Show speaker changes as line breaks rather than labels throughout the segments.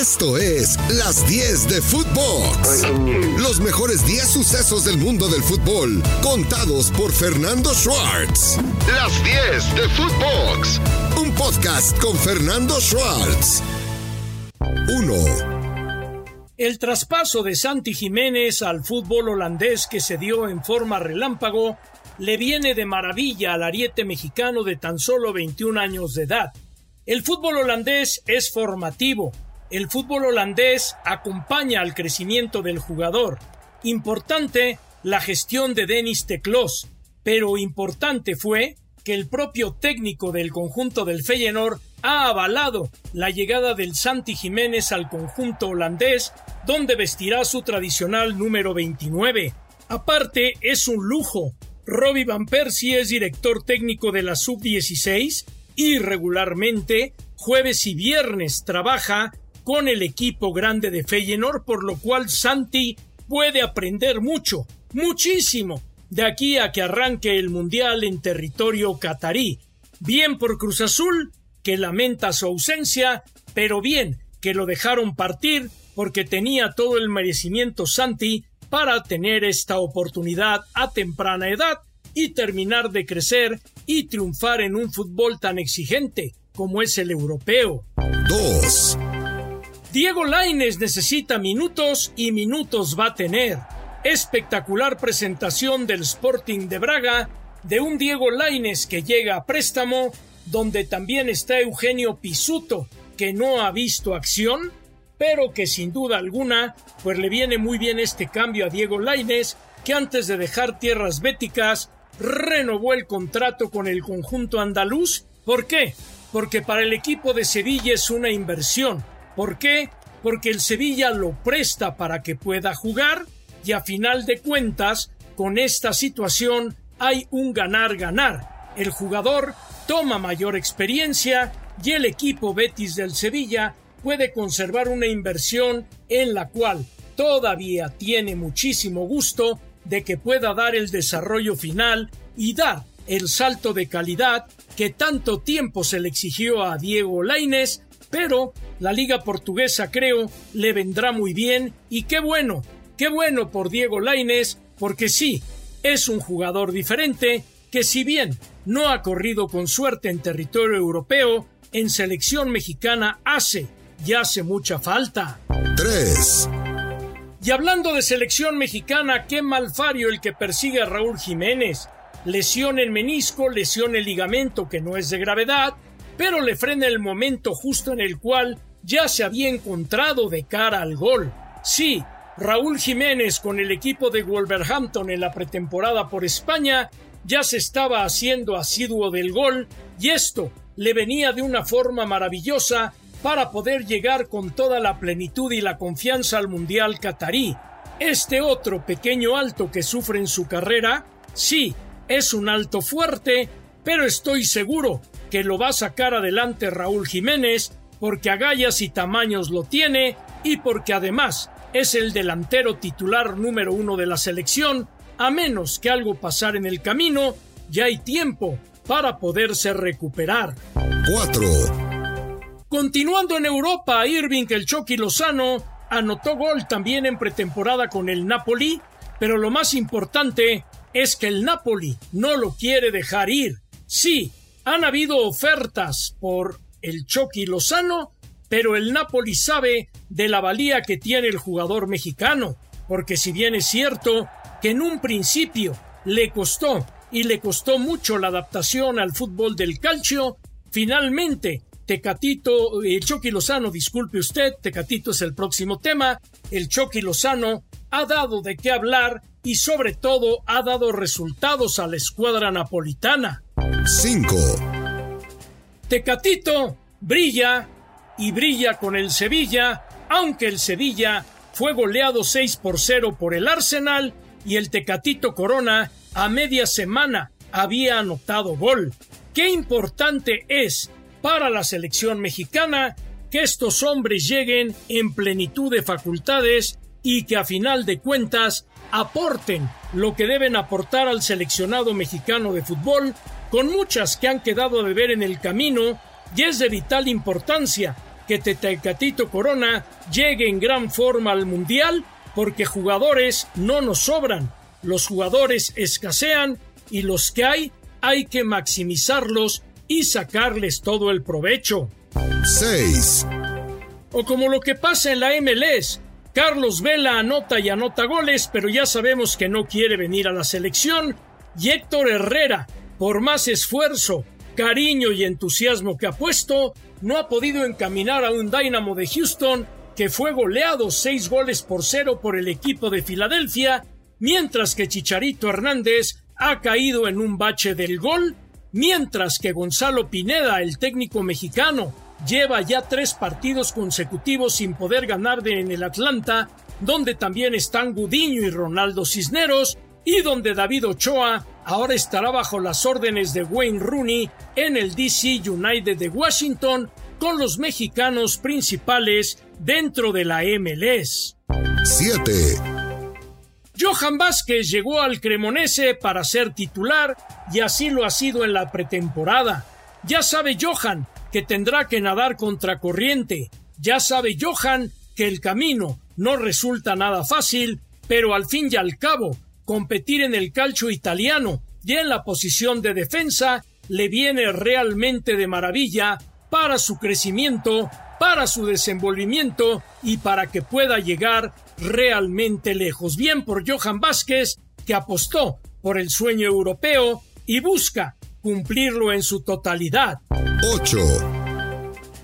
Esto es Las 10 de Footbox. Los mejores 10 sucesos del mundo del fútbol, contados por Fernando Schwartz. Las 10 de Footbox. Un podcast con Fernando Schwartz. 1.
El traspaso de Santi Jiménez al fútbol holandés que se dio en forma relámpago le viene de maravilla al ariete mexicano de tan solo 21 años de edad. El fútbol holandés es formativo, el fútbol holandés acompaña al crecimiento del jugador. Importante la gestión de Denis Teclos, pero importante fue que el propio técnico del conjunto del Feyenoord ha avalado la llegada del Santi Jiménez al conjunto holandés, donde vestirá su tradicional número 29. Aparte, es un lujo. Robbie Van Persie es director técnico de la Sub-16 y regularmente, jueves y viernes, trabaja con el equipo grande de Feyenoord, por lo cual Santi puede aprender mucho, muchísimo, de aquí a que arranque el Mundial en territorio catarí. Bien por Cruz Azul, que lamenta su ausencia, pero bien que lo dejaron partir porque tenía todo el merecimiento Santi para tener esta oportunidad a temprana edad y terminar de crecer y triunfar en un fútbol tan exigente como es el europeo.
2.
Diego Laines necesita minutos y minutos va a tener. Espectacular presentación del Sporting de Braga de un Diego Laines que llega a préstamo, donde también está Eugenio Pisuto, que no ha visto acción, pero que sin duda alguna, pues le viene muy bien este cambio a Diego Laines, que antes de dejar tierras béticas renovó el contrato con el conjunto andaluz. ¿Por qué? Porque para el equipo de Sevilla es una inversión ¿Por qué? Porque el Sevilla lo presta para que pueda jugar y a final de cuentas, con esta situación hay un ganar-ganar. El jugador toma mayor experiencia y el equipo Betis del Sevilla puede conservar una inversión en la cual todavía tiene muchísimo gusto de que pueda dar el desarrollo final y dar el salto de calidad que tanto tiempo se le exigió a Diego Lainez pero la liga portuguesa creo le vendrá muy bien y qué bueno, qué bueno por Diego Lainez, porque sí, es un jugador diferente que si bien no ha corrido con suerte en territorio europeo, en selección mexicana hace y hace mucha falta.
3.
Y hablando de selección mexicana, qué malfario el que persigue a Raúl Jiménez. Lesión en menisco, lesión en ligamento que no es de gravedad, pero le frena el momento justo en el cual ya se había encontrado de cara al gol. Sí, Raúl Jiménez con el equipo de Wolverhampton en la pretemporada por España ya se estaba haciendo asiduo del gol y esto le venía de una forma maravillosa para poder llegar con toda la plenitud y la confianza al Mundial Qatarí. Este otro pequeño alto que sufre en su carrera, sí, es un alto fuerte, pero estoy seguro que lo va a sacar adelante Raúl Jiménez porque agallas y tamaños lo tiene y porque además es el delantero titular número uno de la selección, a menos que algo pasar en el camino, ya hay tiempo para poderse recuperar.
4.
Continuando en Europa, Irving el Chucky Lozano anotó gol también en pretemporada con el Napoli, pero lo más importante es que el Napoli no lo quiere dejar ir. Sí, han habido ofertas por el Chucky Lozano, pero el Napoli sabe de la valía que tiene el jugador mexicano, porque si bien es cierto que en un principio le costó y le costó mucho la adaptación al fútbol del calcio, finalmente Tecatito, el Chucky Lozano, disculpe usted, Tecatito es el próximo tema, el Chucky Lozano ha dado de qué hablar y sobre todo ha dado resultados a la escuadra napolitana.
5.
Tecatito brilla y brilla con el Sevilla, aunque el Sevilla fue goleado 6 por 0 por el Arsenal y el Tecatito Corona a media semana había anotado gol. Qué importante es para la selección mexicana que estos hombres lleguen en plenitud de facultades y que a final de cuentas aporten lo que deben aportar al seleccionado mexicano de fútbol, con muchas que han quedado de ver en el camino, y es de vital importancia que Tetecatito Corona llegue en gran forma al Mundial, porque jugadores no nos sobran, los jugadores escasean y los que hay hay que maximizarlos y sacarles todo el provecho.
6.
O como lo que pasa en la MLS, Carlos Vela anota y anota goles, pero ya sabemos que no quiere venir a la selección, y Héctor Herrera, por más esfuerzo, cariño y entusiasmo que ha puesto, no ha podido encaminar a un Dynamo de Houston que fue goleado seis goles por cero por el equipo de Filadelfia, mientras que Chicharito Hernández ha caído en un bache del gol, mientras que Gonzalo Pineda, el técnico mexicano, lleva ya tres partidos consecutivos sin poder ganar de en el Atlanta, donde también están Gudiño y Ronaldo Cisneros, y donde David Ochoa ahora estará bajo las órdenes de Wayne Rooney en el DC United de Washington con los mexicanos principales dentro de la MLS.
7.
Johan Vázquez llegó al Cremonese para ser titular y así lo ha sido en la pretemporada. Ya sabe Johan que tendrá que nadar contra corriente. Ya sabe Johan que el camino no resulta nada fácil, pero al fin y al cabo, competir en el calcio italiano y en la posición de defensa le viene realmente de maravilla para su crecimiento, para su desenvolvimiento y para que pueda llegar realmente lejos. Bien por Johan Vázquez, que apostó por el sueño europeo y busca cumplirlo en su totalidad.
8.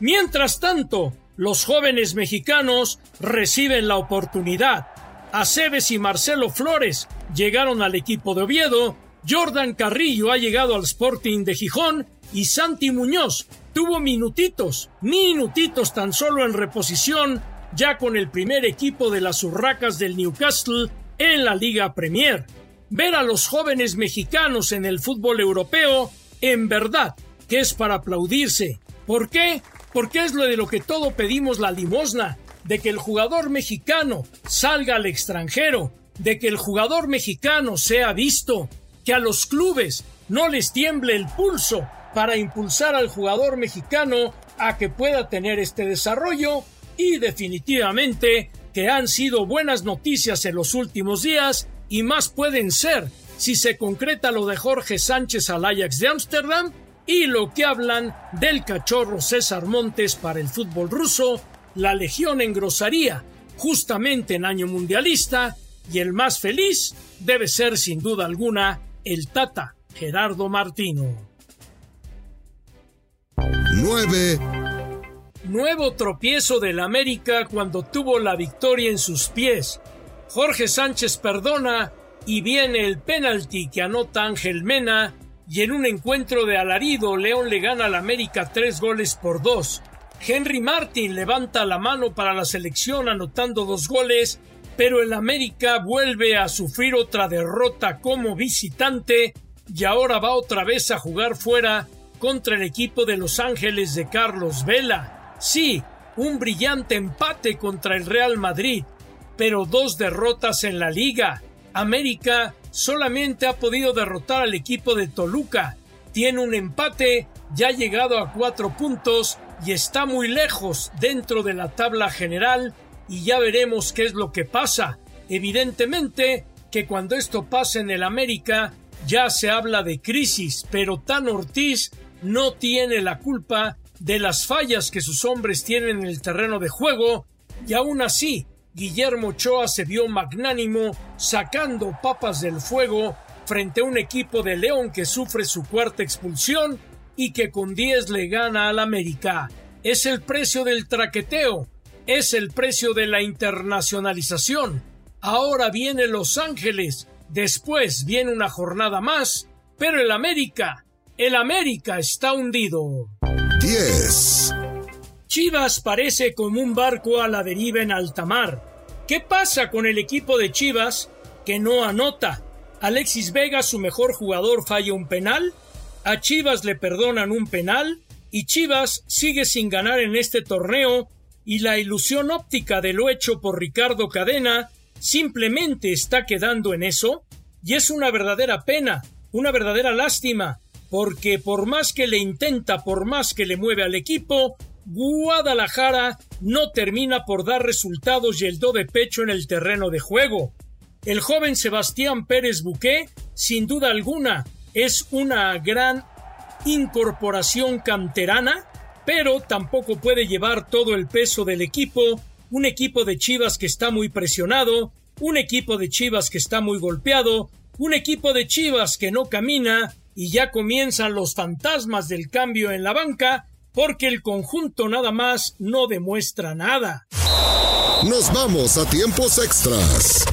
Mientras tanto, los jóvenes mexicanos reciben la oportunidad. Aceves y Marcelo Flores llegaron al equipo de Oviedo, Jordan Carrillo ha llegado al Sporting de Gijón y Santi Muñoz tuvo minutitos, minutitos tan solo en reposición ya con el primer equipo de las Urracas del Newcastle en la Liga Premier. Ver a los jóvenes mexicanos en el fútbol europeo, en verdad, que es para aplaudirse. ¿Por qué? Porque es lo de lo que todo pedimos la limosna, de que el jugador mexicano salga al extranjero, de que el jugador mexicano sea visto, que a los clubes no les tiemble el pulso para impulsar al jugador mexicano a que pueda tener este desarrollo y definitivamente que han sido buenas noticias en los últimos días y más pueden ser si se concreta lo de Jorge Sánchez al Ajax de Ámsterdam y lo que hablan del cachorro César Montes para el fútbol ruso, la Legión engrosaría justamente en año mundialista y el más feliz debe ser sin duda alguna el Tata Gerardo Martino.
9.
Nuevo tropiezo del América cuando tuvo la victoria en sus pies. Jorge Sánchez perdona y viene el penalti que anota Ángel Mena y en un encuentro de alarido León le gana al América tres goles por dos. Henry Martin levanta la mano para la selección anotando dos goles, pero el América vuelve a sufrir otra derrota como visitante y ahora va otra vez a jugar fuera contra el equipo de Los Ángeles de Carlos Vela. Sí, un brillante empate contra el Real Madrid, pero dos derrotas en la liga. América solamente ha podido derrotar al equipo de Toluca. Tiene un empate, ya ha llegado a cuatro puntos y está muy lejos dentro de la tabla general y ya veremos qué es lo que pasa. Evidentemente que cuando esto pasa en el América ya se habla de crisis, pero Tan Ortiz no tiene la culpa de las fallas que sus hombres tienen en el terreno de juego, y aún así, Guillermo Ochoa se vio magnánimo sacando papas del fuego frente a un equipo de León que sufre su cuarta expulsión y que con 10 le gana al América. Es el precio del traqueteo, es el precio de la internacionalización. Ahora viene Los Ángeles, después viene una jornada más, pero el América, el América está hundido.
10.
Chivas parece como un barco a la deriva en alta mar. ¿Qué pasa con el equipo de Chivas que no anota? Alexis Vega, su mejor jugador, falla un penal. A Chivas le perdonan un penal. Y Chivas sigue sin ganar en este torneo. Y la ilusión óptica de lo hecho por Ricardo Cadena simplemente está quedando en eso. Y es una verdadera pena, una verdadera lástima porque por más que le intenta, por más que le mueve al equipo, Guadalajara no termina por dar resultados y el do de pecho en el terreno de juego. El joven Sebastián Pérez Buqué, sin duda alguna, es una gran incorporación canterana, pero tampoco puede llevar todo el peso del equipo, un equipo de Chivas que está muy presionado, un equipo de Chivas que está muy golpeado, un equipo de Chivas que no camina y ya comienzan los fantasmas del cambio en la banca porque el conjunto nada más no demuestra nada.
Nos vamos a tiempos extras.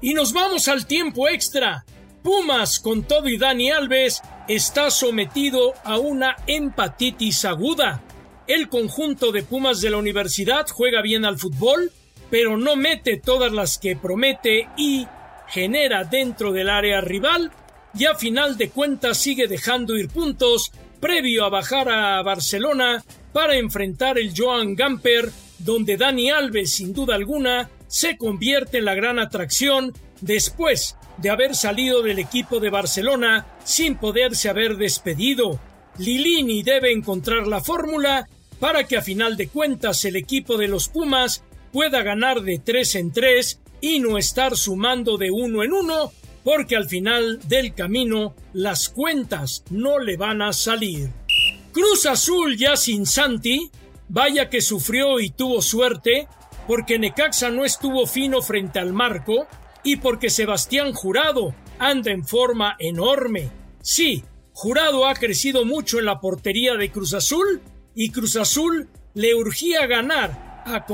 Y nos vamos al tiempo extra. Pumas con todo y Dani Alves está sometido a una empatitis aguda. El conjunto de Pumas de la universidad juega bien al fútbol, pero no mete todas las que promete y genera dentro del área rival y a final de cuentas sigue dejando ir puntos previo a bajar a Barcelona para enfrentar el Joan Gamper, donde Dani Alves sin duda alguna se convierte en la gran atracción después de haber salido del equipo de Barcelona sin poderse haber despedido. Lilini debe encontrar la fórmula para que a final de cuentas el equipo de los Pumas pueda ganar de tres en tres y no estar sumando de uno en uno, porque al final del camino las cuentas no le van a salir. Cruz Azul ya sin Santi, vaya que sufrió y tuvo suerte, porque Necaxa no estuvo fino frente al marco y porque Sebastián Jurado anda en forma enorme. Sí, Jurado ha crecido mucho en la portería de Cruz Azul y Cruz Azul le urgía ganar a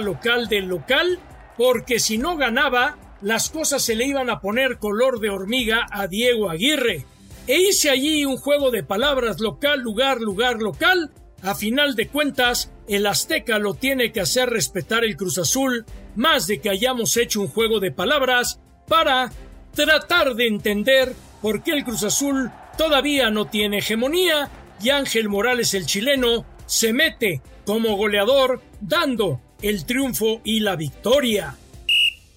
local del local porque si no ganaba, las cosas se le iban a poner color de hormiga a Diego Aguirre. E hice allí un juego de palabras local, lugar, lugar, local. A final de cuentas, el Azteca lo tiene que hacer respetar el Cruz Azul, más de que hayamos hecho un juego de palabras para tratar de entender por qué el Cruz Azul todavía no tiene hegemonía y Ángel Morales el chileno se mete como goleador dando el triunfo y la victoria.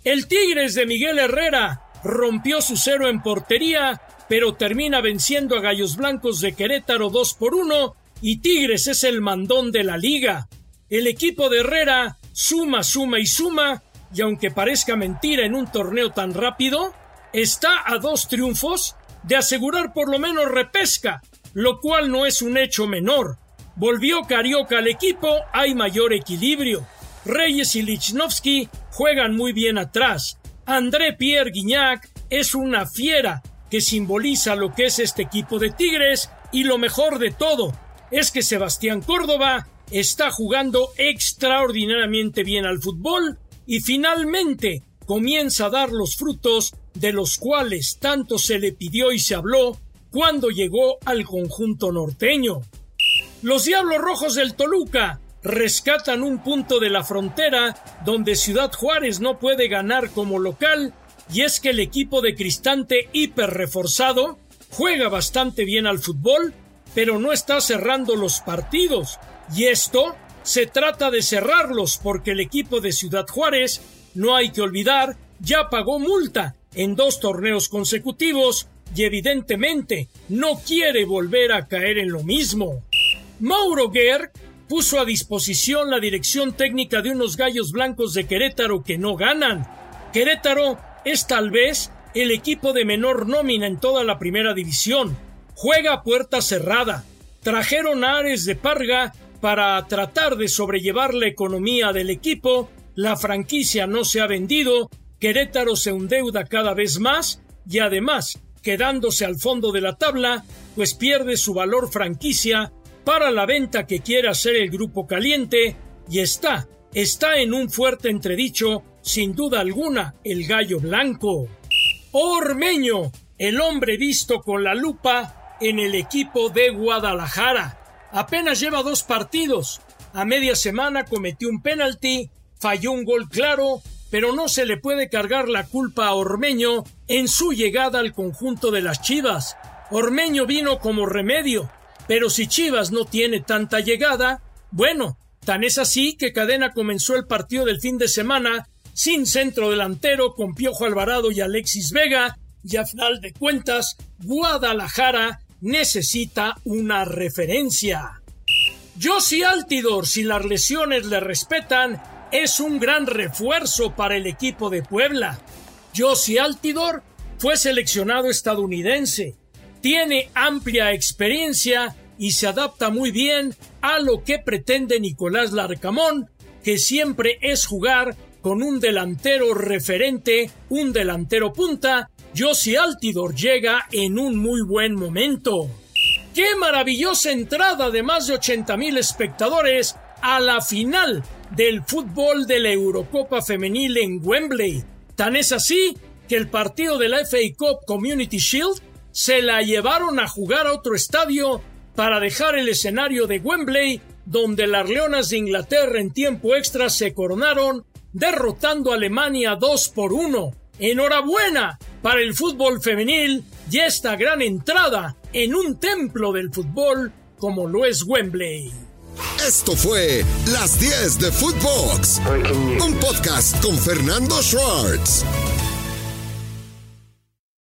El Tigres de Miguel Herrera rompió su cero en portería, pero termina venciendo a Gallos Blancos de Querétaro 2 por 1 y Tigres es el mandón de la liga. El equipo de Herrera suma, suma y suma, y aunque parezca mentira en un torneo tan rápido, está a dos triunfos de asegurar por lo menos repesca, lo cual no es un hecho menor. Volvió Carioca al equipo, hay mayor equilibrio. Reyes y Lichnowsky juegan muy bien atrás. André Pierre Guignac es una fiera que simboliza lo que es este equipo de Tigres y lo mejor de todo es que Sebastián Córdoba está jugando extraordinariamente bien al fútbol y finalmente comienza a dar los frutos de los cuales tanto se le pidió y se habló cuando llegó al conjunto norteño. Los Diablos Rojos del Toluca rescatan un punto de la frontera donde Ciudad Juárez no puede ganar como local y es que el equipo de Cristante hiper reforzado juega bastante bien al fútbol pero no está cerrando los partidos y esto se trata de cerrarlos porque el equipo de Ciudad Juárez no hay que olvidar ya pagó multa en dos torneos consecutivos y evidentemente no quiere volver a caer en lo mismo. Mauro Gerg puso a disposición la dirección técnica de unos gallos blancos de Querétaro que no ganan. Querétaro es tal vez el equipo de menor nómina en toda la primera división. Juega a puerta cerrada. Trajeron a Ares de Parga para tratar de sobrellevar la economía del equipo. La franquicia no se ha vendido. Querétaro se endeuda cada vez más y además, quedándose al fondo de la tabla, pues pierde su valor franquicia para la venta que quiere hacer el grupo caliente y está, está en un fuerte entredicho, sin duda alguna, el gallo blanco. Ormeño, el hombre visto con la lupa en el equipo de Guadalajara. Apenas lleva dos partidos. A media semana cometió un penalti, falló un gol claro, pero no se le puede cargar la culpa a Ormeño en su llegada al conjunto de las Chivas. Ormeño vino como remedio, pero si Chivas no tiene tanta llegada, bueno, tan es así que Cadena comenzó el partido del fin de semana sin centro delantero con Piojo Alvarado y Alexis Vega, y a final de cuentas, Guadalajara necesita una referencia. Josie Altidor, si las lesiones le respetan, es un gran refuerzo para el equipo de Puebla. Josie Altidor fue seleccionado estadounidense, tiene amplia experiencia y se adapta muy bien a lo que pretende Nicolás Larcamón, que siempre es jugar con un delantero referente, un delantero punta. Josie Altidor llega en un muy buen momento. ¡Qué maravillosa entrada de más de 80 mil espectadores a la final del fútbol de la Eurocopa Femenil en Wembley! Tan es así que el partido de la FA Cup Community Shield se la llevaron a jugar a otro estadio para dejar el escenario de Wembley, donde las Leonas de Inglaterra en tiempo extra se coronaron, derrotando a Alemania 2 por 1. Enhorabuena para el fútbol femenil y esta gran entrada en un templo del fútbol como lo es Wembley.
Esto fue Las 10 de Footbox, un podcast con Fernando Schwartz.